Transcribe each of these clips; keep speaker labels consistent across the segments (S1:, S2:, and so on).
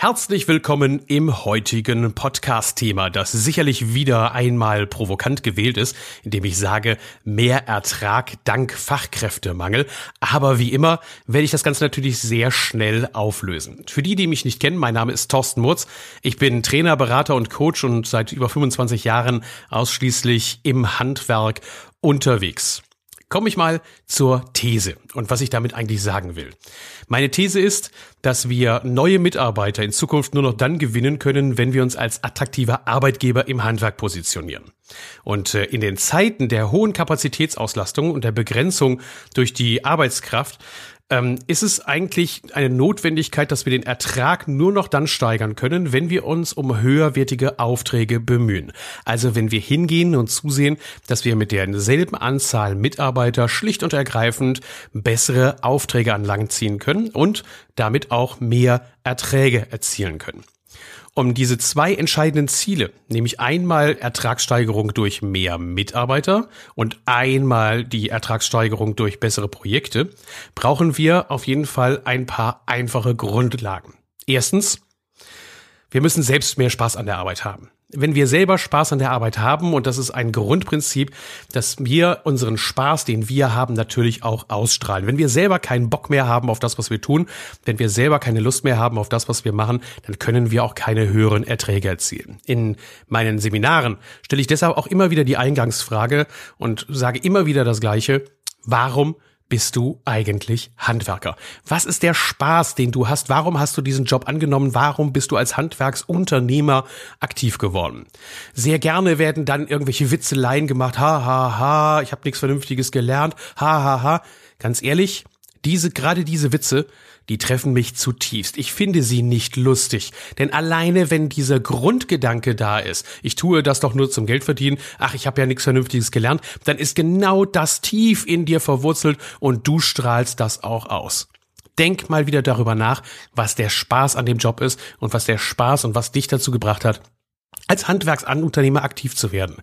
S1: Herzlich willkommen im heutigen Podcast-Thema, das sicherlich wieder einmal provokant gewählt ist, indem ich sage, mehr Ertrag dank Fachkräftemangel. Aber wie immer werde ich das Ganze natürlich sehr schnell auflösen. Für die, die mich nicht kennen, mein Name ist Thorsten Murz. Ich bin Trainer, Berater und Coach und seit über 25 Jahren ausschließlich im Handwerk unterwegs komme ich mal zur These und was ich damit eigentlich sagen will. Meine These ist, dass wir neue Mitarbeiter in Zukunft nur noch dann gewinnen können, wenn wir uns als attraktiver Arbeitgeber im Handwerk positionieren. Und äh, in den Zeiten der hohen Kapazitätsauslastung und der Begrenzung durch die Arbeitskraft ähm, ist es eigentlich eine Notwendigkeit, dass wir den Ertrag nur noch dann steigern können, wenn wir uns um höherwertige Aufträge bemühen. Also wenn wir hingehen und zusehen, dass wir mit derselben Anzahl Mitarbeiter schlicht und ergreifend bessere Aufträge an Land ziehen können und damit auch mehr Erträge erzielen können um diese zwei entscheidenden Ziele, nämlich einmal Ertragssteigerung durch mehr Mitarbeiter und einmal die Ertragssteigerung durch bessere Projekte, brauchen wir auf jeden Fall ein paar einfache Grundlagen. Erstens, wir müssen selbst mehr Spaß an der Arbeit haben wenn wir selber Spaß an der Arbeit haben, und das ist ein Grundprinzip, dass wir unseren Spaß, den wir haben, natürlich auch ausstrahlen. Wenn wir selber keinen Bock mehr haben auf das, was wir tun, wenn wir selber keine Lust mehr haben auf das, was wir machen, dann können wir auch keine höheren Erträge erzielen. In meinen Seminaren stelle ich deshalb auch immer wieder die Eingangsfrage und sage immer wieder das Gleiche. Warum bist du eigentlich Handwerker? Was ist der Spaß, den du hast? Warum hast du diesen Job angenommen? Warum bist du als Handwerksunternehmer aktiv geworden? Sehr gerne werden dann irgendwelche Witzeleien gemacht. Ha, ha, ha, ich habe nichts Vernünftiges gelernt. Ha, ha, ha. Ganz ehrlich, diese, gerade diese Witze, die treffen mich zutiefst. Ich finde sie nicht lustig. Denn alleine, wenn dieser Grundgedanke da ist, ich tue das doch nur zum Geld verdienen, ach, ich habe ja nichts Vernünftiges gelernt, dann ist genau das tief in dir verwurzelt und du strahlst das auch aus. Denk mal wieder darüber nach, was der Spaß an dem Job ist und was der Spaß und was dich dazu gebracht hat, als Handwerksunternehmer aktiv zu werden.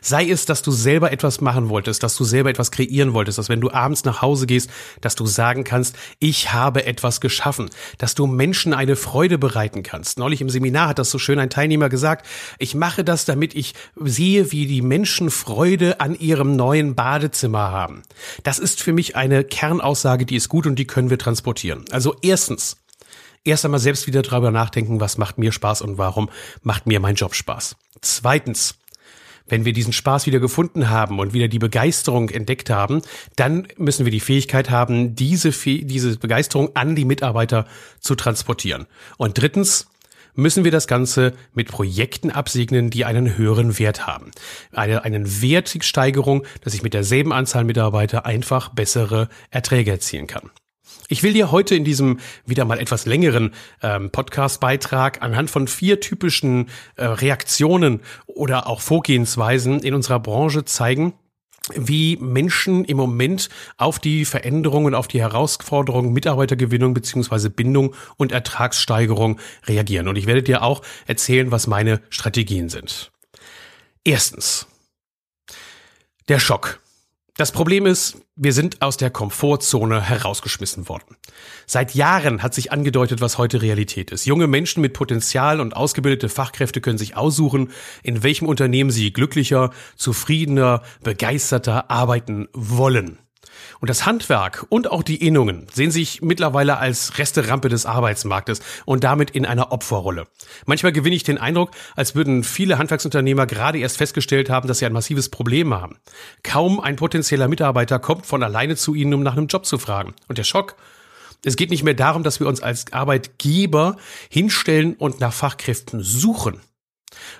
S1: Sei es, dass du selber etwas machen wolltest, dass du selber etwas kreieren wolltest, dass wenn du abends nach Hause gehst, dass du sagen kannst, ich habe etwas geschaffen, dass du Menschen eine Freude bereiten kannst. Neulich im Seminar hat das so schön ein Teilnehmer gesagt, ich mache das, damit ich sehe, wie die Menschen Freude an ihrem neuen Badezimmer haben. Das ist für mich eine Kernaussage, die ist gut und die können wir transportieren. Also erstens, erst einmal selbst wieder darüber nachdenken, was macht mir Spaß und warum macht mir mein Job Spaß. Zweitens, wenn wir diesen Spaß wieder gefunden haben und wieder die Begeisterung entdeckt haben, dann müssen wir die Fähigkeit haben, diese, diese Begeisterung an die Mitarbeiter zu transportieren. Und drittens, müssen wir das Ganze mit Projekten absegnen, die einen höheren Wert haben. Eine, einen Wertsteigerung, dass ich mit derselben Anzahl Mitarbeiter einfach bessere Erträge erzielen kann. Ich will dir heute in diesem wieder mal etwas längeren ähm, Podcast-Beitrag anhand von vier typischen äh, Reaktionen oder auch Vorgehensweisen in unserer Branche zeigen, wie Menschen im Moment auf die Veränderungen, auf die Herausforderungen Mitarbeitergewinnung beziehungsweise Bindung und Ertragssteigerung reagieren. Und ich werde dir auch erzählen, was meine Strategien sind. Erstens. Der Schock. Das Problem ist, wir sind aus der Komfortzone herausgeschmissen worden. Seit Jahren hat sich angedeutet, was heute Realität ist. Junge Menschen mit Potenzial und ausgebildete Fachkräfte können sich aussuchen, in welchem Unternehmen sie glücklicher, zufriedener, begeisterter arbeiten wollen. Und das Handwerk und auch die Innungen sehen sich mittlerweile als Resterampe des Arbeitsmarktes und damit in einer Opferrolle. Manchmal gewinne ich den Eindruck, als würden viele Handwerksunternehmer gerade erst festgestellt haben, dass sie ein massives Problem haben. Kaum ein potenzieller Mitarbeiter kommt von alleine zu ihnen, um nach einem Job zu fragen. Und der Schock, es geht nicht mehr darum, dass wir uns als Arbeitgeber hinstellen und nach Fachkräften suchen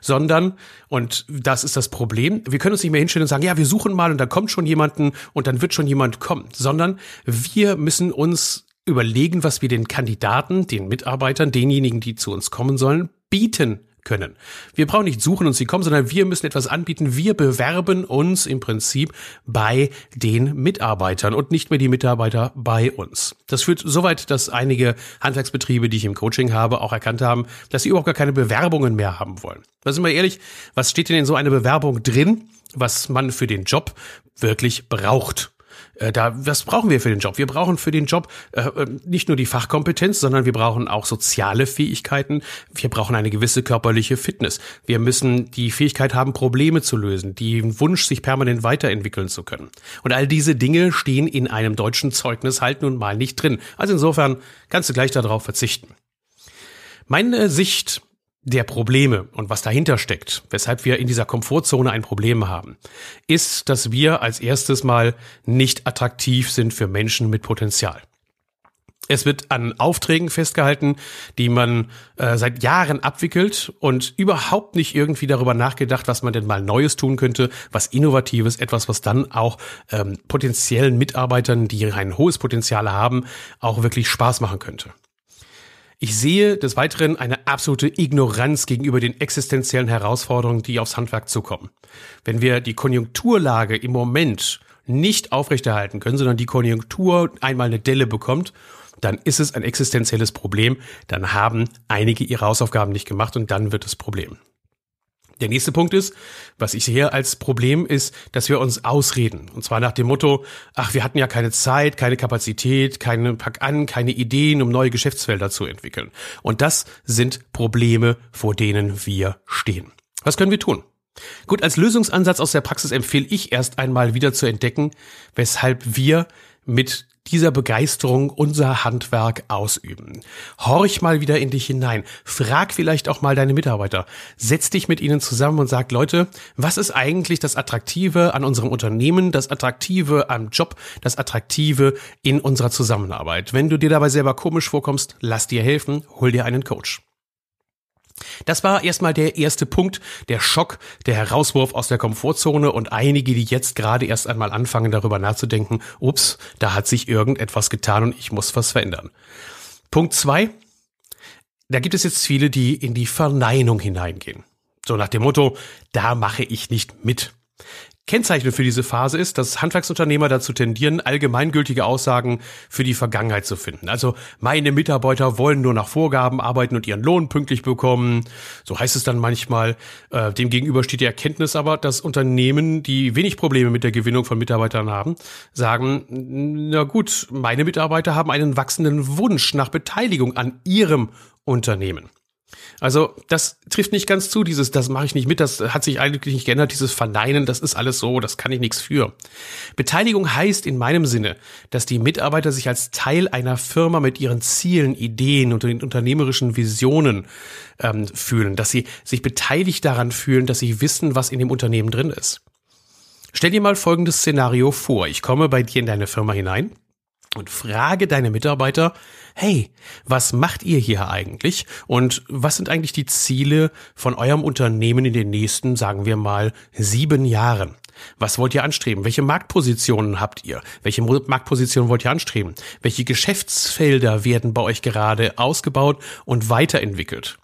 S1: sondern, und das ist das Problem, wir können uns nicht mehr hinstellen und sagen, ja, wir suchen mal und dann kommt schon jemanden und dann wird schon jemand kommen, sondern wir müssen uns überlegen, was wir den Kandidaten, den Mitarbeitern, denjenigen, die zu uns kommen sollen, bieten können. Wir brauchen nicht suchen und sie kommen, sondern wir müssen etwas anbieten. Wir bewerben uns im Prinzip bei den Mitarbeitern und nicht mehr die Mitarbeiter bei uns. Das führt so weit, dass einige Handwerksbetriebe, die ich im Coaching habe, auch erkannt haben, dass sie überhaupt gar keine Bewerbungen mehr haben wollen. Da sind wir ehrlich, was steht denn in so einer Bewerbung drin, was man für den Job wirklich braucht? Äh, da, was brauchen wir für den Job? Wir brauchen für den Job äh, äh, nicht nur die Fachkompetenz, sondern wir brauchen auch soziale Fähigkeiten. Wir brauchen eine gewisse körperliche Fitness. Wir müssen die Fähigkeit haben, Probleme zu lösen, den Wunsch, sich permanent weiterentwickeln zu können. Und all diese Dinge stehen in einem deutschen Zeugnis halt nun mal nicht drin. Also insofern kannst du gleich darauf verzichten. Meine Sicht der Probleme und was dahinter steckt, weshalb wir in dieser Komfortzone ein Problem haben, ist, dass wir als erstes mal nicht attraktiv sind für Menschen mit Potenzial. Es wird an Aufträgen festgehalten, die man äh, seit Jahren abwickelt und überhaupt nicht irgendwie darüber nachgedacht, was man denn mal Neues tun könnte, was Innovatives, etwas, was dann auch ähm, potenziellen Mitarbeitern, die ein hohes Potenzial haben, auch wirklich Spaß machen könnte. Ich sehe des Weiteren eine absolute Ignoranz gegenüber den existenziellen Herausforderungen, die aufs Handwerk zukommen. Wenn wir die Konjunkturlage im Moment nicht aufrechterhalten können, sondern die Konjunktur einmal eine Delle bekommt, dann ist es ein existenzielles Problem. Dann haben einige ihre Hausaufgaben nicht gemacht und dann wird es Problem. Der nächste Punkt ist, was ich sehe als Problem ist, dass wir uns ausreden. Und zwar nach dem Motto, ach, wir hatten ja keine Zeit, keine Kapazität, keine Pack an, keine Ideen, um neue Geschäftsfelder zu entwickeln. Und das sind Probleme, vor denen wir stehen. Was können wir tun? Gut, als Lösungsansatz aus der Praxis empfehle ich erst einmal wieder zu entdecken, weshalb wir mit dieser Begeisterung unser Handwerk ausüben. Horch mal wieder in dich hinein. Frag vielleicht auch mal deine Mitarbeiter. Setz dich mit ihnen zusammen und sag, Leute, was ist eigentlich das Attraktive an unserem Unternehmen, das Attraktive am Job, das Attraktive in unserer Zusammenarbeit? Wenn du dir dabei selber komisch vorkommst, lass dir helfen, hol dir einen Coach. Das war erstmal der erste Punkt, der Schock, der Herauswurf aus der Komfortzone und einige, die jetzt gerade erst einmal anfangen darüber nachzudenken, ups, da hat sich irgendetwas getan und ich muss was verändern. Punkt zwei, da gibt es jetzt viele, die in die Verneinung hineingehen. So nach dem Motto, da mache ich nicht mit. Kennzeichnend für diese Phase ist, dass Handwerksunternehmer dazu tendieren, allgemeingültige Aussagen für die Vergangenheit zu finden. Also meine Mitarbeiter wollen nur nach Vorgaben arbeiten und ihren Lohn pünktlich bekommen. So heißt es dann manchmal. Äh, Demgegenüber steht die Erkenntnis aber, dass Unternehmen, die wenig Probleme mit der Gewinnung von Mitarbeitern haben, sagen, na gut, meine Mitarbeiter haben einen wachsenden Wunsch nach Beteiligung an ihrem Unternehmen. Also das trifft nicht ganz zu, dieses, das mache ich nicht mit, das hat sich eigentlich nicht geändert, dieses Verneinen, das ist alles so, das kann ich nichts für. Beteiligung heißt in meinem Sinne, dass die Mitarbeiter sich als Teil einer Firma mit ihren Zielen, Ideen und den unternehmerischen Visionen ähm, fühlen, dass sie sich beteiligt daran fühlen, dass sie wissen, was in dem Unternehmen drin ist. Stell dir mal folgendes Szenario vor. Ich komme bei dir in deine Firma hinein und frage deine Mitarbeiter, hey, was macht ihr hier eigentlich und was sind eigentlich die Ziele von eurem Unternehmen in den nächsten, sagen wir mal, sieben Jahren? Was wollt ihr anstreben? Welche Marktpositionen habt ihr? Welche Marktpositionen wollt ihr anstreben? Welche Geschäftsfelder werden bei euch gerade ausgebaut und weiterentwickelt?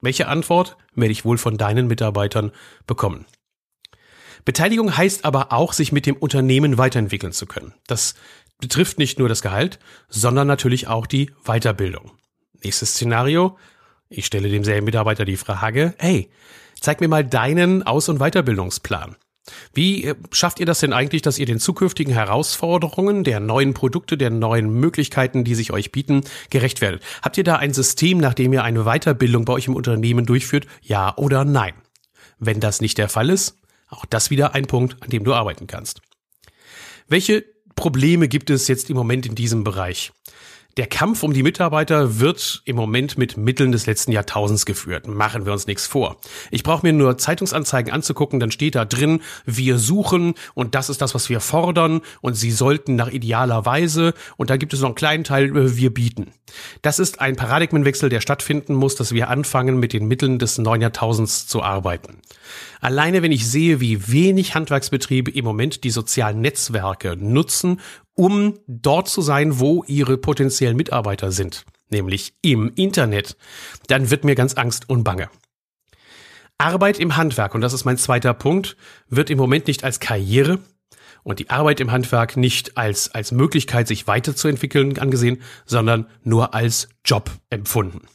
S1: Welche Antwort werde ich wohl von deinen Mitarbeitern bekommen? Beteiligung heißt aber auch, sich mit dem Unternehmen weiterentwickeln zu können. Das betrifft nicht nur das Gehalt, sondern natürlich auch die Weiterbildung. Nächstes Szenario. Ich stelle demselben Mitarbeiter die Frage, hey, zeig mir mal deinen Aus- und Weiterbildungsplan. Wie äh, schafft ihr das denn eigentlich, dass ihr den zukünftigen Herausforderungen der neuen Produkte, der neuen Möglichkeiten, die sich euch bieten, gerecht werdet? Habt ihr da ein System, nach dem ihr eine Weiterbildung bei euch im Unternehmen durchführt? Ja oder nein? Wenn das nicht der Fall ist, auch das wieder ein Punkt, an dem du arbeiten kannst. Welche Probleme gibt es jetzt im Moment in diesem Bereich? Der Kampf um die Mitarbeiter wird im Moment mit Mitteln des letzten Jahrtausends geführt. Machen wir uns nichts vor. Ich brauche mir nur Zeitungsanzeigen anzugucken, dann steht da drin, wir suchen und das ist das, was wir fordern und sie sollten nach idealer Weise und da gibt es noch einen kleinen Teil, äh, wir bieten. Das ist ein Paradigmenwechsel, der stattfinden muss, dass wir anfangen, mit den Mitteln des neuen Jahrtausends zu arbeiten. Alleine wenn ich sehe, wie wenig Handwerksbetriebe im Moment die sozialen Netzwerke nutzen, um dort zu sein, wo ihre potenziellen Mitarbeiter sind, nämlich im Internet, dann wird mir ganz Angst und Bange. Arbeit im Handwerk, und das ist mein zweiter Punkt, wird im Moment nicht als Karriere und die Arbeit im Handwerk nicht als, als Möglichkeit, sich weiterzuentwickeln angesehen, sondern nur als Job empfunden.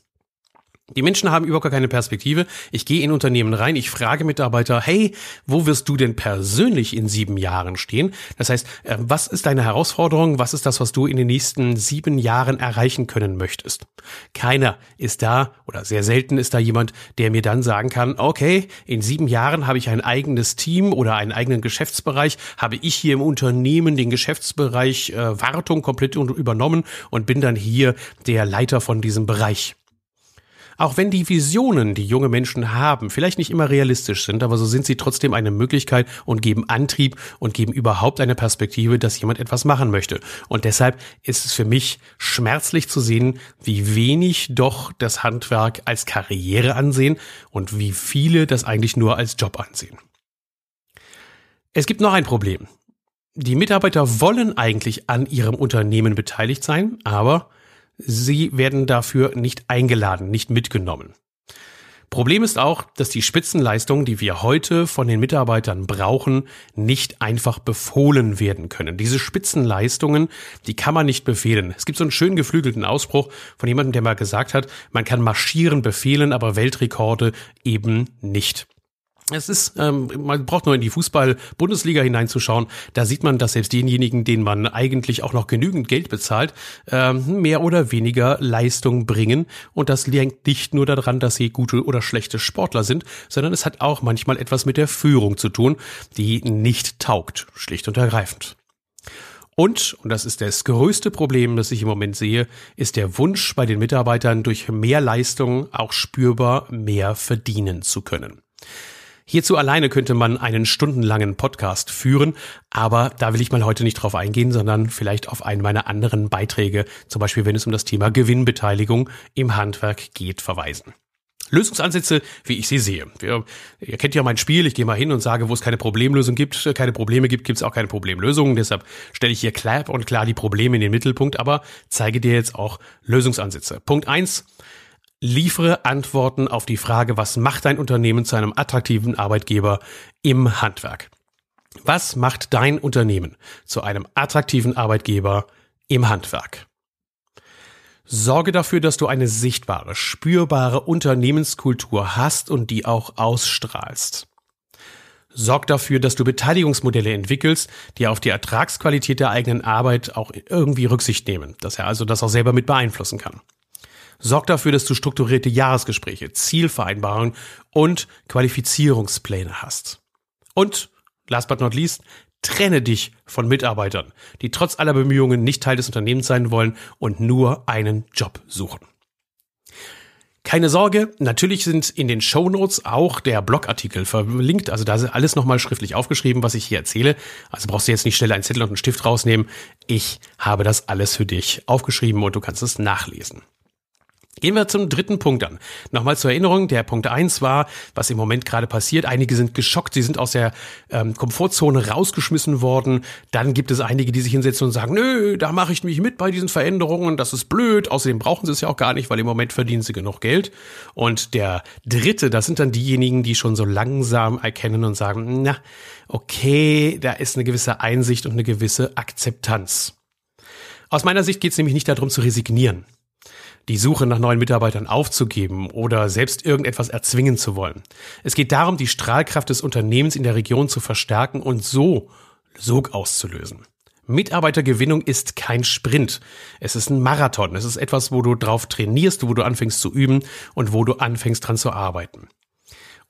S1: Die Menschen haben überhaupt keine Perspektive. Ich gehe in Unternehmen rein, ich frage Mitarbeiter, hey, wo wirst du denn persönlich in sieben Jahren stehen? Das heißt, äh, was ist deine Herausforderung? Was ist das, was du in den nächsten sieben Jahren erreichen können möchtest? Keiner ist da oder sehr selten ist da jemand, der mir dann sagen kann, okay, in sieben Jahren habe ich ein eigenes Team oder einen eigenen Geschäftsbereich, habe ich hier im Unternehmen den Geschäftsbereich äh, Wartung komplett übernommen und bin dann hier der Leiter von diesem Bereich. Auch wenn die Visionen, die junge Menschen haben, vielleicht nicht immer realistisch sind, aber so sind sie trotzdem eine Möglichkeit und geben Antrieb und geben überhaupt eine Perspektive, dass jemand etwas machen möchte. Und deshalb ist es für mich schmerzlich zu sehen, wie wenig doch das Handwerk als Karriere ansehen und wie viele das eigentlich nur als Job ansehen. Es gibt noch ein Problem. Die Mitarbeiter wollen eigentlich an ihrem Unternehmen beteiligt sein, aber Sie werden dafür nicht eingeladen, nicht mitgenommen. Problem ist auch, dass die Spitzenleistungen, die wir heute von den Mitarbeitern brauchen, nicht einfach befohlen werden können. Diese Spitzenleistungen, die kann man nicht befehlen. Es gibt so einen schön geflügelten Ausspruch von jemandem, der mal gesagt hat, man kann marschieren befehlen, aber Weltrekorde eben nicht. Es ist, ähm, man braucht nur in die Fußball-Bundesliga hineinzuschauen. Da sieht man, dass selbst denjenigen, denen man eigentlich auch noch genügend Geld bezahlt, ähm, mehr oder weniger Leistung bringen. Und das liegt nicht nur daran, dass sie gute oder schlechte Sportler sind, sondern es hat auch manchmal etwas mit der Führung zu tun, die nicht taugt, schlicht und ergreifend. Und, und das ist das größte Problem, das ich im Moment sehe, ist der Wunsch bei den Mitarbeitern, durch mehr Leistung auch spürbar mehr verdienen zu können. Hierzu alleine könnte man einen stundenlangen Podcast führen, aber da will ich mal heute nicht drauf eingehen, sondern vielleicht auf einen meiner anderen Beiträge, zum Beispiel wenn es um das Thema Gewinnbeteiligung im Handwerk geht, verweisen. Lösungsansätze, wie ich sie sehe. Wir, ihr kennt ja mein Spiel, ich gehe mal hin und sage, wo es keine Problemlösung gibt, keine Probleme gibt, gibt es auch keine Problemlösungen. Deshalb stelle ich hier klar und klar die Probleme in den Mittelpunkt, aber zeige dir jetzt auch Lösungsansätze. Punkt eins: Liefere Antworten auf die Frage, was macht dein Unternehmen zu einem attraktiven Arbeitgeber im Handwerk? Was macht dein Unternehmen zu einem attraktiven Arbeitgeber im Handwerk? Sorge dafür, dass du eine sichtbare, spürbare Unternehmenskultur hast und die auch ausstrahlst. Sorg dafür, dass du Beteiligungsmodelle entwickelst, die auf die Ertragsqualität der eigenen Arbeit auch irgendwie Rücksicht nehmen, dass er also das auch selber mit beeinflussen kann. Sorg dafür, dass du strukturierte Jahresgespräche, Zielvereinbarungen und Qualifizierungspläne hast. Und, last but not least, trenne dich von Mitarbeitern, die trotz aller Bemühungen nicht Teil des Unternehmens sein wollen und nur einen Job suchen. Keine Sorge, natürlich sind in den Show Notes auch der Blogartikel verlinkt. Also da ist alles nochmal schriftlich aufgeschrieben, was ich hier erzähle. Also brauchst du jetzt nicht schnell einen Zettel und einen Stift rausnehmen. Ich habe das alles für dich aufgeschrieben und du kannst es nachlesen. Gehen wir zum dritten Punkt an. Nochmal zur Erinnerung, der Punkt eins war, was im Moment gerade passiert. Einige sind geschockt, sie sind aus der ähm, Komfortzone rausgeschmissen worden. Dann gibt es einige, die sich hinsetzen und sagen, nö, da mache ich mich mit bei diesen Veränderungen, das ist blöd. Außerdem brauchen sie es ja auch gar nicht, weil im Moment verdienen sie genug Geld. Und der dritte, das sind dann diejenigen, die schon so langsam erkennen und sagen, na, okay, da ist eine gewisse Einsicht und eine gewisse Akzeptanz. Aus meiner Sicht geht es nämlich nicht darum zu resignieren die Suche nach neuen Mitarbeitern aufzugeben oder selbst irgendetwas erzwingen zu wollen. Es geht darum, die Strahlkraft des Unternehmens in der Region zu verstärken und so Sog auszulösen. Mitarbeitergewinnung ist kein Sprint. Es ist ein Marathon. Es ist etwas, wo du drauf trainierst, wo du anfängst zu üben und wo du anfängst dran zu arbeiten.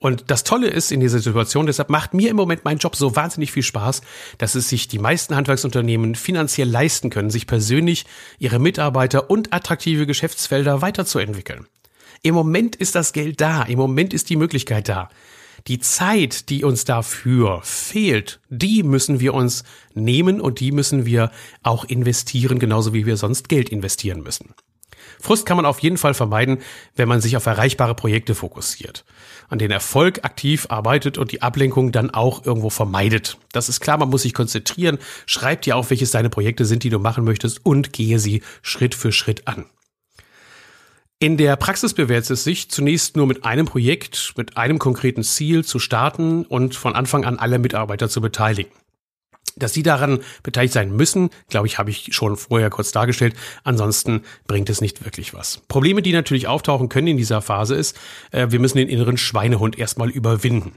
S1: Und das Tolle ist in dieser Situation, deshalb macht mir im Moment mein Job so wahnsinnig viel Spaß, dass es sich die meisten Handwerksunternehmen finanziell leisten können, sich persönlich, ihre Mitarbeiter und attraktive Geschäftsfelder weiterzuentwickeln. Im Moment ist das Geld da, im Moment ist die Möglichkeit da. Die Zeit, die uns dafür fehlt, die müssen wir uns nehmen und die müssen wir auch investieren, genauso wie wir sonst Geld investieren müssen. Frust kann man auf jeden Fall vermeiden, wenn man sich auf erreichbare Projekte fokussiert, an den Erfolg aktiv arbeitet und die Ablenkung dann auch irgendwo vermeidet. Das ist klar, man muss sich konzentrieren, schreib dir auf, welches deine Projekte sind, die du machen möchtest und gehe sie Schritt für Schritt an. In der Praxis bewährt es sich, zunächst nur mit einem Projekt, mit einem konkreten Ziel zu starten und von Anfang an alle Mitarbeiter zu beteiligen. Dass sie daran beteiligt sein müssen, glaube ich, habe ich schon vorher kurz dargestellt. Ansonsten bringt es nicht wirklich was. Probleme, die natürlich auftauchen können in dieser Phase ist, äh, wir müssen den inneren Schweinehund erstmal überwinden.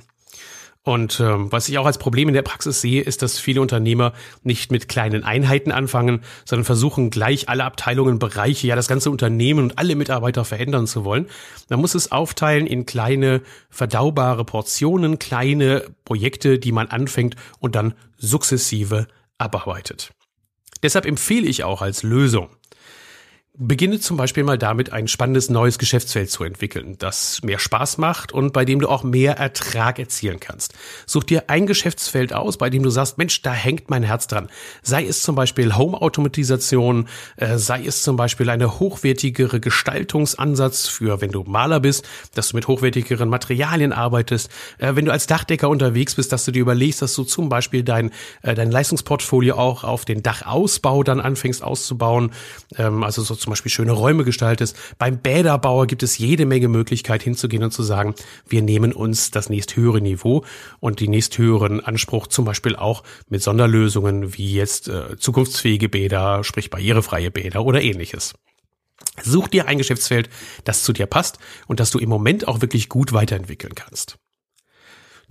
S1: Und ähm, was ich auch als Problem in der Praxis sehe, ist, dass viele Unternehmer nicht mit kleinen Einheiten anfangen, sondern versuchen gleich alle Abteilungen, Bereiche, ja das ganze Unternehmen und alle Mitarbeiter verändern zu wollen. Man muss es aufteilen in kleine, verdaubare Portionen, kleine Projekte, die man anfängt und dann sukzessive abarbeitet. Deshalb empfehle ich auch als Lösung, Beginne zum Beispiel mal damit, ein spannendes neues Geschäftsfeld zu entwickeln, das mehr Spaß macht und bei dem du auch mehr Ertrag erzielen kannst. Such dir ein Geschäftsfeld aus, bei dem du sagst, Mensch, da hängt mein Herz dran. Sei es zum Beispiel Home-Automatisation, äh, sei es zum Beispiel eine hochwertigere Gestaltungsansatz für, wenn du Maler bist, dass du mit hochwertigeren Materialien arbeitest. Äh, wenn du als Dachdecker unterwegs bist, dass du dir überlegst, dass du zum Beispiel dein, äh, dein Leistungsportfolio auch auf den Dachausbau dann anfängst auszubauen. Ähm, also so zum Beispiel schöne Räume gestaltest. Beim Bäderbauer gibt es jede Menge Möglichkeit hinzugehen und zu sagen, wir nehmen uns das nächsthöhere Niveau und die nächsthöheren Anspruch zum Beispiel auch mit Sonderlösungen wie jetzt äh, zukunftsfähige Bäder, sprich barrierefreie Bäder oder ähnliches. Such dir ein Geschäftsfeld, das zu dir passt und das du im Moment auch wirklich gut weiterentwickeln kannst.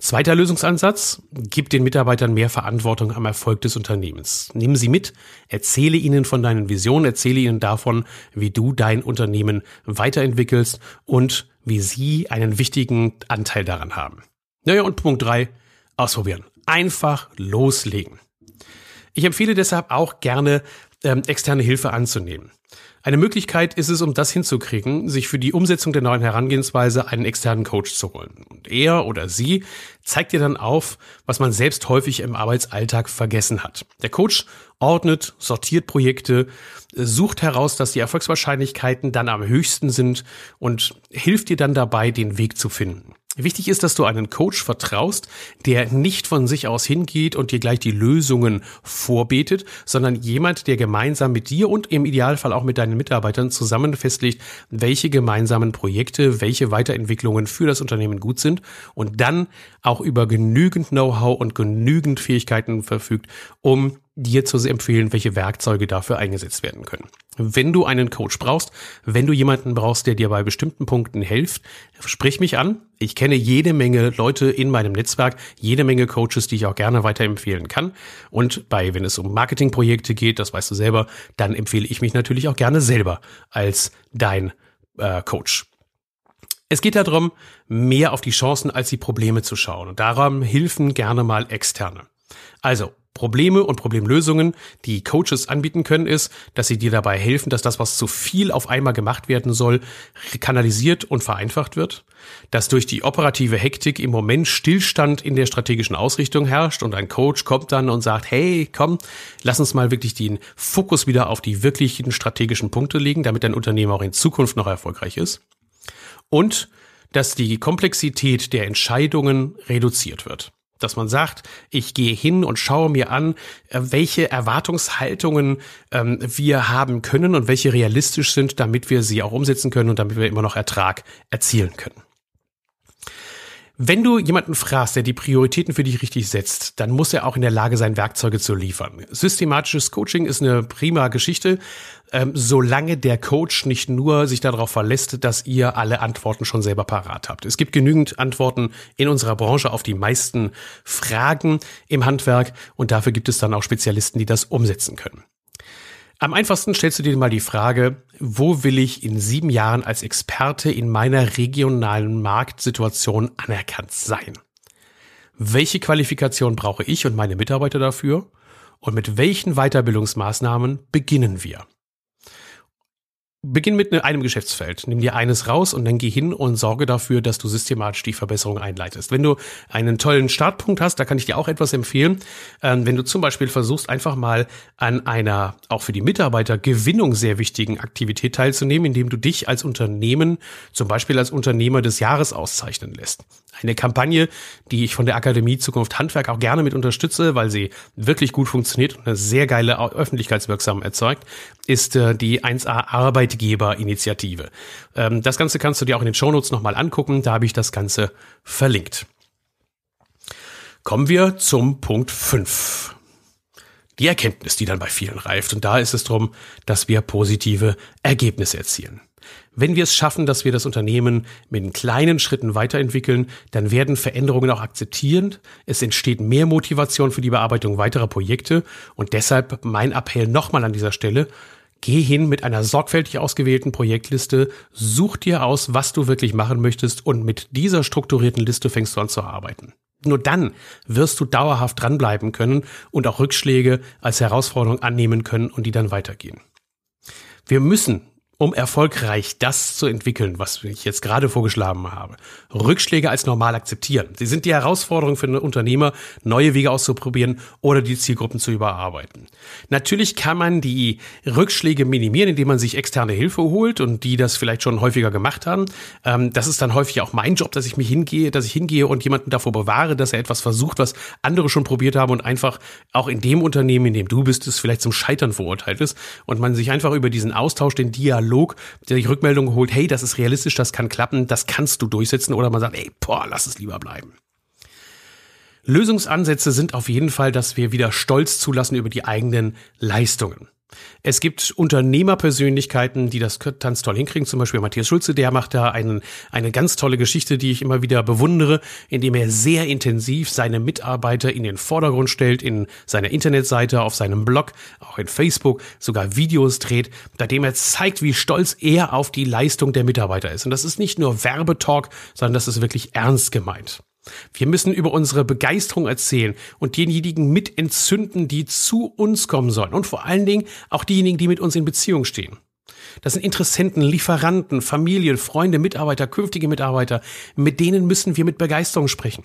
S1: Zweiter Lösungsansatz, gib den Mitarbeitern mehr Verantwortung am Erfolg des Unternehmens. Nimm sie mit, erzähle ihnen von deinen Visionen, erzähle ihnen davon, wie du dein Unternehmen weiterentwickelst und wie sie einen wichtigen Anteil daran haben. Naja, und Punkt drei: ausprobieren. Einfach loslegen. Ich empfehle deshalb auch gerne, ähm, externe Hilfe anzunehmen. Eine Möglichkeit ist es, um das hinzukriegen, sich für die Umsetzung der neuen Herangehensweise einen externen Coach zu holen. Und er oder sie zeigt dir dann auf, was man selbst häufig im Arbeitsalltag vergessen hat. Der Coach ordnet, sortiert Projekte, sucht heraus, dass die Erfolgswahrscheinlichkeiten dann am höchsten sind und hilft dir dann dabei, den Weg zu finden. Wichtig ist, dass du einen Coach vertraust, der nicht von sich aus hingeht und dir gleich die Lösungen vorbetet, sondern jemand, der gemeinsam mit dir und im Idealfall auch mit deinen Mitarbeitern zusammen festlegt, welche gemeinsamen Projekte, welche Weiterentwicklungen für das Unternehmen gut sind und dann auch über genügend Know-how und genügend Fähigkeiten verfügt, um dir zu empfehlen, welche Werkzeuge dafür eingesetzt werden können. Wenn du einen Coach brauchst, wenn du jemanden brauchst, der dir bei bestimmten Punkten hilft, sprich mich an. Ich kenne jede Menge Leute in meinem Netzwerk, jede Menge Coaches, die ich auch gerne weiterempfehlen kann. Und bei, wenn es um Marketingprojekte geht, das weißt du selber, dann empfehle ich mich natürlich auch gerne selber als dein äh, Coach. Es geht darum, mehr auf die Chancen als die Probleme zu schauen. Und darum helfen gerne mal externe. Also, Probleme und Problemlösungen, die Coaches anbieten können, ist, dass sie dir dabei helfen, dass das, was zu viel auf einmal gemacht werden soll, kanalisiert und vereinfacht wird, dass durch die operative Hektik im Moment Stillstand in der strategischen Ausrichtung herrscht und ein Coach kommt dann und sagt, hey, komm, lass uns mal wirklich den Fokus wieder auf die wirklichen strategischen Punkte legen, damit dein Unternehmen auch in Zukunft noch erfolgreich ist. Und dass die Komplexität der Entscheidungen reduziert wird dass man sagt, ich gehe hin und schaue mir an, äh, welche Erwartungshaltungen ähm, wir haben können und welche realistisch sind, damit wir sie auch umsetzen können und damit wir immer noch Ertrag erzielen können. Wenn du jemanden fragst, der die Prioritäten für dich richtig setzt, dann muss er auch in der Lage sein, Werkzeuge zu liefern. Systematisches Coaching ist eine prima Geschichte, ähm, solange der Coach nicht nur sich darauf verlässt, dass ihr alle Antworten schon selber parat habt. Es gibt genügend Antworten in unserer Branche auf die meisten Fragen im Handwerk und dafür gibt es dann auch Spezialisten, die das umsetzen können. Am einfachsten stellst du dir mal die Frage, wo will ich in sieben Jahren als Experte in meiner regionalen Marktsituation anerkannt sein? Welche Qualifikation brauche ich und meine Mitarbeiter dafür? Und mit welchen Weiterbildungsmaßnahmen beginnen wir? Beginn mit ne, einem Geschäftsfeld. Nimm dir eines raus und dann geh hin und sorge dafür, dass du systematisch die Verbesserung einleitest. Wenn du einen tollen Startpunkt hast, da kann ich dir auch etwas empfehlen. Ähm, wenn du zum Beispiel versuchst, einfach mal an einer auch für die Mitarbeiter Gewinnung sehr wichtigen Aktivität teilzunehmen, indem du dich als Unternehmen, zum Beispiel als Unternehmer des Jahres auszeichnen lässt. Eine Kampagne, die ich von der Akademie Zukunft Handwerk auch gerne mit unterstütze, weil sie wirklich gut funktioniert und eine sehr geile Öffentlichkeitswirksam erzeugt, ist äh, die 1A Arbeitgeberinitiative. Ähm, das Ganze kannst du dir auch in den Shownotes nochmal angucken, da habe ich das Ganze verlinkt. Kommen wir zum Punkt 5. die Erkenntnis, die dann bei vielen reift. Und da ist es darum, dass wir positive Ergebnisse erzielen. Wenn wir es schaffen, dass wir das Unternehmen mit kleinen Schritten weiterentwickeln, dann werden Veränderungen auch akzeptiert. Es entsteht mehr Motivation für die Bearbeitung weiterer Projekte. Und deshalb mein Appell nochmal an dieser Stelle. Geh hin mit einer sorgfältig ausgewählten Projektliste, such dir aus, was du wirklich machen möchtest und mit dieser strukturierten Liste fängst du an zu arbeiten. Nur dann wirst du dauerhaft dranbleiben können und auch Rückschläge als Herausforderung annehmen können und die dann weitergehen. Wir müssen um erfolgreich das zu entwickeln, was ich jetzt gerade vorgeschlagen habe. Rückschläge als normal akzeptieren. Sie sind die Herausforderung für einen Unternehmer, neue Wege auszuprobieren oder die Zielgruppen zu überarbeiten. Natürlich kann man die Rückschläge minimieren, indem man sich externe Hilfe holt und die das vielleicht schon häufiger gemacht haben. Ähm, das ist dann häufig auch mein Job, dass ich mich hingehe, dass ich hingehe und jemanden davor bewahre, dass er etwas versucht, was andere schon probiert haben und einfach auch in dem Unternehmen, in dem du bist, es vielleicht zum Scheitern verurteilt ist und man sich einfach über diesen Austausch, den Dialog Dialog, der sich Rückmeldung holt, hey, das ist realistisch, das kann klappen, das kannst du durchsetzen oder man sagt, ey, boah, lass es lieber bleiben. Lösungsansätze sind auf jeden Fall, dass wir wieder Stolz zulassen über die eigenen Leistungen. Es gibt Unternehmerpersönlichkeiten, die das ganz toll hinkriegen. Zum Beispiel Matthias Schulze, der macht da einen, eine ganz tolle Geschichte, die ich immer wieder bewundere, indem er sehr intensiv seine Mitarbeiter in den Vordergrund stellt, in seiner Internetseite, auf seinem Blog, auch in Facebook, sogar Videos dreht, bei dem er zeigt, wie stolz er auf die Leistung der Mitarbeiter ist. Und das ist nicht nur Werbetalk, sondern das ist wirklich ernst gemeint. Wir müssen über unsere Begeisterung erzählen und denjenigen mit entzünden, die zu uns kommen sollen. Und vor allen Dingen auch diejenigen, die mit uns in Beziehung stehen. Das sind Interessenten, Lieferanten, Familien, Freunde, Mitarbeiter, künftige Mitarbeiter. Mit denen müssen wir mit Begeisterung sprechen.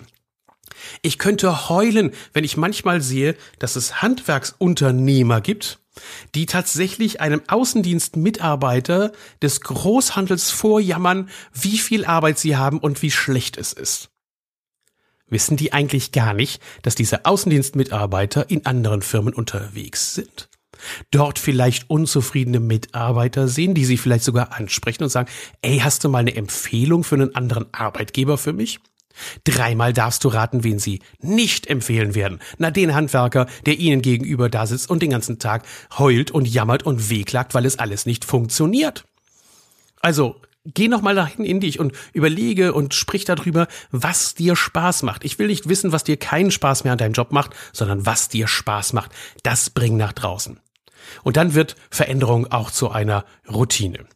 S1: Ich könnte heulen, wenn ich manchmal sehe, dass es Handwerksunternehmer gibt, die tatsächlich einem Außendienstmitarbeiter des Großhandels vorjammern, wie viel Arbeit sie haben und wie schlecht es ist. Wissen die eigentlich gar nicht, dass diese Außendienstmitarbeiter in anderen Firmen unterwegs sind? Dort vielleicht unzufriedene Mitarbeiter sehen, die sie vielleicht sogar ansprechen und sagen, ey, hast du mal eine Empfehlung für einen anderen Arbeitgeber für mich? Dreimal darfst du raten, wen sie nicht empfehlen werden. Na, den Handwerker, der ihnen gegenüber da sitzt und den ganzen Tag heult und jammert und wehklagt, weil es alles nicht funktioniert. Also, geh noch mal dahin in dich und überlege und sprich darüber, was dir Spaß macht. Ich will nicht wissen, was dir keinen Spaß mehr an deinem Job macht, sondern was dir Spaß macht. Das bring nach draußen. Und dann wird Veränderung auch zu einer Routine.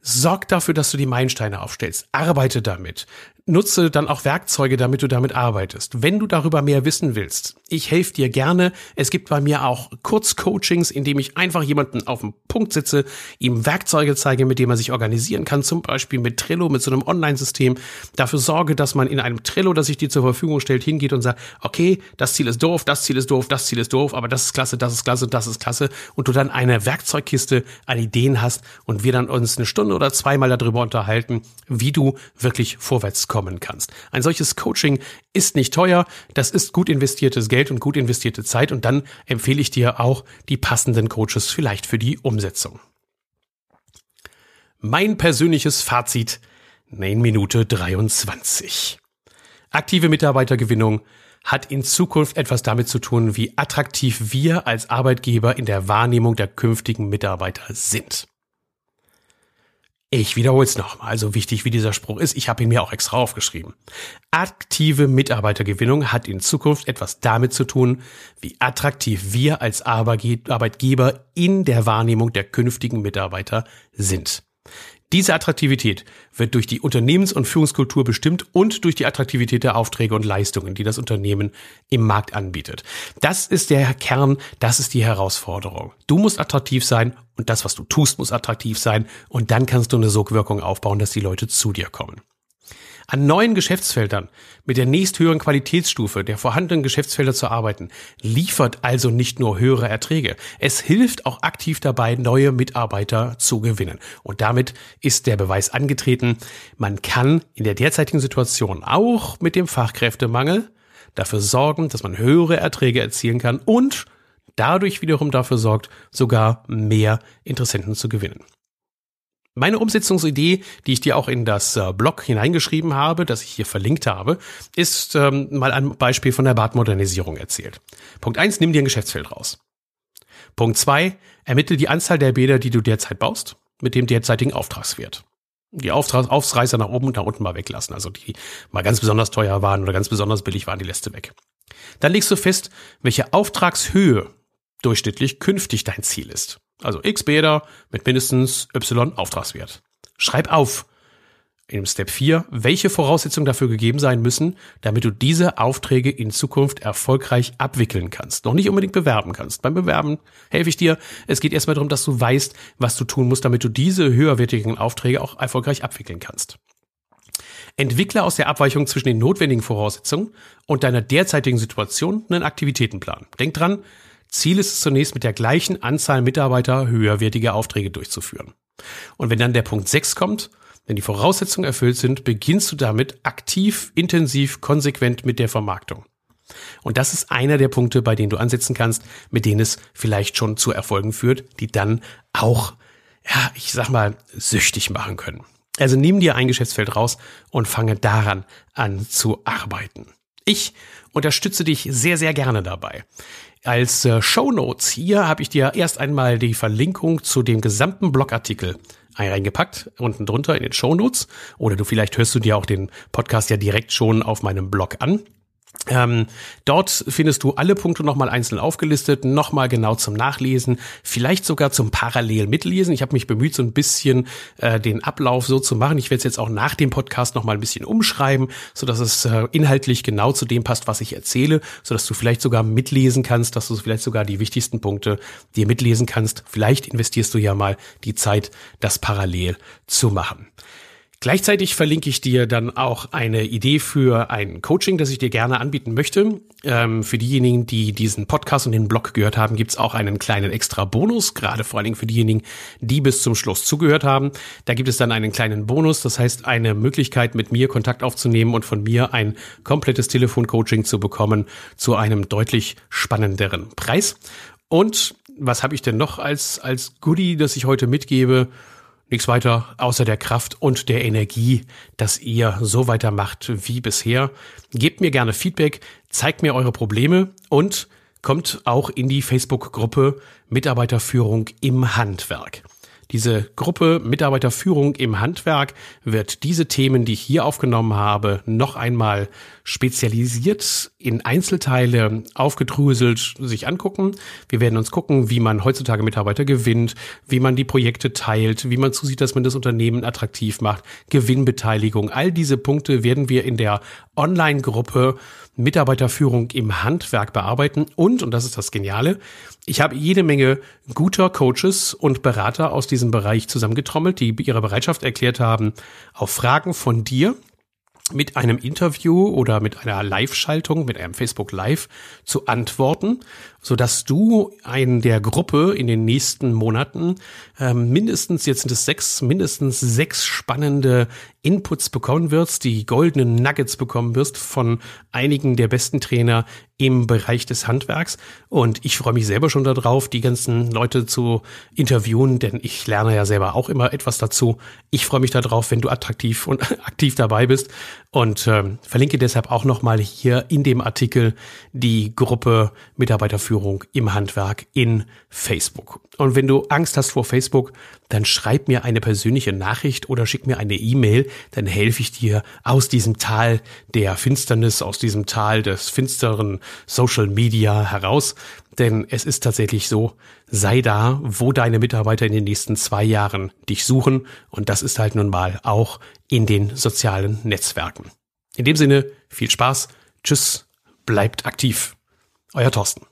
S1: Sorg dafür, dass du die Meilensteine aufstellst. Arbeite damit nutze dann auch Werkzeuge, damit du damit arbeitest. Wenn du darüber mehr wissen willst, ich helfe dir gerne. Es gibt bei mir auch Kurzcoachings, in dem ich einfach jemanden auf dem Punkt sitze, ihm Werkzeuge zeige, mit denen er sich organisieren kann, zum Beispiel mit Trello, mit so einem Online-System. Dafür sorge, dass man in einem Trello, das sich dir zur Verfügung stellt, hingeht und sagt, okay, das Ziel ist doof, das Ziel ist doof, das Ziel ist doof, aber das ist klasse, das ist klasse, das ist klasse. Und du dann eine Werkzeugkiste an Ideen hast und wir dann uns eine Stunde oder zweimal darüber unterhalten, wie du wirklich vorwärts kommst kommen kannst. Ein solches Coaching ist nicht teuer, das ist gut investiertes Geld und gut investierte Zeit und dann empfehle ich dir auch die passenden Coaches vielleicht für die Umsetzung. Mein persönliches Fazit in Minute 23. Aktive Mitarbeitergewinnung hat in Zukunft etwas damit zu tun, wie attraktiv wir als Arbeitgeber in der Wahrnehmung der künftigen Mitarbeiter sind. Ich wiederhole es nochmal, so wichtig wie dieser Spruch ist, ich habe ihn mir auch extra aufgeschrieben. Aktive Mitarbeitergewinnung hat in Zukunft etwas damit zu tun, wie attraktiv wir als Arbeitgeber in der Wahrnehmung der künftigen Mitarbeiter sind. Diese Attraktivität wird durch die Unternehmens- und Führungskultur bestimmt und durch die Attraktivität der Aufträge und Leistungen, die das Unternehmen im Markt anbietet. Das ist der Kern, das ist die Herausforderung. Du musst attraktiv sein und das, was du tust, muss attraktiv sein und dann kannst du eine Sogwirkung aufbauen, dass die Leute zu dir kommen an neuen Geschäftsfeldern mit der nächsthöheren Qualitätsstufe der vorhandenen Geschäftsfelder zu arbeiten, liefert also nicht nur höhere Erträge. Es hilft auch aktiv dabei, neue Mitarbeiter zu gewinnen. Und damit ist der Beweis angetreten, man kann in der derzeitigen Situation auch mit dem Fachkräftemangel dafür sorgen, dass man höhere Erträge erzielen kann und dadurch wiederum dafür sorgt, sogar mehr Interessenten zu gewinnen. Meine Umsetzungsidee, die ich dir auch in das äh, Blog hineingeschrieben habe, das ich hier verlinkt habe, ist ähm, mal ein Beispiel von der Badmodernisierung erzählt. Punkt eins: nimm dir ein Geschäftsfeld raus. Punkt zwei: ermittle die Anzahl der Bäder, die du derzeit baust, mit dem derzeitigen Auftragswert. Die Auftrags Aufreißer nach oben und nach unten mal weglassen. Also die mal ganz besonders teuer waren oder ganz besonders billig waren, die lässt du weg. Dann legst du fest, welche Auftragshöhe durchschnittlich künftig dein Ziel ist. Also x Bäder mit mindestens y Auftragswert. Schreib auf in Step 4, welche Voraussetzungen dafür gegeben sein müssen, damit du diese Aufträge in Zukunft erfolgreich abwickeln kannst. Noch nicht unbedingt bewerben kannst. Beim Bewerben helfe ich dir. Es geht erstmal darum, dass du weißt, was du tun musst, damit du diese höherwertigen Aufträge auch erfolgreich abwickeln kannst. Entwickle aus der Abweichung zwischen den notwendigen Voraussetzungen und deiner derzeitigen Situation einen Aktivitätenplan. Denk dran, Ziel ist es zunächst mit der gleichen Anzahl Mitarbeiter höherwertige Aufträge durchzuführen. Und wenn dann der Punkt 6 kommt, wenn die Voraussetzungen erfüllt sind, beginnst du damit aktiv, intensiv, konsequent mit der Vermarktung. Und das ist einer der Punkte, bei denen du ansetzen kannst, mit denen es vielleicht schon zu Erfolgen führt, die dann auch, ja, ich sag mal, süchtig machen können. Also nimm dir ein Geschäftsfeld raus und fange daran an zu arbeiten. Ich unterstütze dich sehr, sehr gerne dabei. Als äh, Show Notes hier habe ich dir erst einmal die Verlinkung zu dem gesamten Blogartikel reingepackt, unten drunter in den Show Notes. Oder du vielleicht hörst du dir auch den Podcast ja direkt schon auf meinem Blog an. Ähm, dort findest du alle Punkte nochmal einzeln aufgelistet, nochmal genau zum Nachlesen, vielleicht sogar zum Parallel mitlesen. Ich habe mich bemüht, so ein bisschen äh, den Ablauf so zu machen. Ich werde es jetzt auch nach dem Podcast nochmal ein bisschen umschreiben, so dass es äh, inhaltlich genau zu dem passt, was ich erzähle, so dass du vielleicht sogar mitlesen kannst, dass du vielleicht sogar die wichtigsten Punkte dir mitlesen kannst. Vielleicht investierst du ja mal die Zeit, das parallel zu machen. Gleichzeitig verlinke ich dir dann auch eine Idee für ein Coaching, das ich dir gerne anbieten möchte. Ähm, für diejenigen, die diesen Podcast und den Blog gehört haben, gibt's auch einen kleinen extra Bonus, gerade vor allen Dingen für diejenigen, die bis zum Schluss zugehört haben. Da gibt es dann einen kleinen Bonus, das heißt eine Möglichkeit, mit mir Kontakt aufzunehmen und von mir ein komplettes Telefoncoaching zu bekommen zu einem deutlich spannenderen Preis. Und was habe ich denn noch als, als Goodie, das ich heute mitgebe? Nichts weiter außer der Kraft und der Energie, dass ihr so weitermacht wie bisher. Gebt mir gerne Feedback, zeigt mir eure Probleme und kommt auch in die Facebook-Gruppe Mitarbeiterführung im Handwerk. Diese Gruppe Mitarbeiterführung im Handwerk wird diese Themen, die ich hier aufgenommen habe, noch einmal spezialisiert in Einzelteile aufgedröselt sich angucken. Wir werden uns gucken, wie man heutzutage Mitarbeiter gewinnt, wie man die Projekte teilt, wie man zusieht, dass man das Unternehmen attraktiv macht, Gewinnbeteiligung. All diese Punkte werden wir in der Online-Gruppe Mitarbeiterführung im Handwerk bearbeiten. Und, und das ist das Geniale, ich habe jede Menge guter Coaches und Berater aus diesem Bereich zusammengetrommelt, die ihre Bereitschaft erklärt haben, auf Fragen von dir mit einem Interview oder mit einer Live-Schaltung, mit einem Facebook Live zu antworten, so dass du einen der Gruppe in den nächsten Monaten ähm, mindestens, jetzt sind es sechs, mindestens sechs spannende Inputs bekommen wirst, die goldenen Nuggets bekommen wirst von einigen der besten Trainer im Bereich des Handwerks. Und ich freue mich selber schon darauf, die ganzen Leute zu interviewen, denn ich lerne ja selber auch immer etwas dazu. Ich freue mich darauf, wenn du attraktiv und aktiv dabei bist und äh, verlinke deshalb auch nochmal hier in dem Artikel die Gruppe Mitarbeiterführung im Handwerk in Facebook. Und wenn du Angst hast vor Facebook, dann schreib mir eine persönliche Nachricht oder schick mir eine E-Mail, dann helfe ich dir aus diesem Tal der Finsternis, aus diesem Tal des finsteren Social Media heraus. Denn es ist tatsächlich so, sei da, wo deine Mitarbeiter in den nächsten zwei Jahren dich suchen. Und das ist halt nun mal auch in den sozialen Netzwerken. In dem Sinne, viel Spaß, tschüss, bleibt aktiv. Euer Thorsten.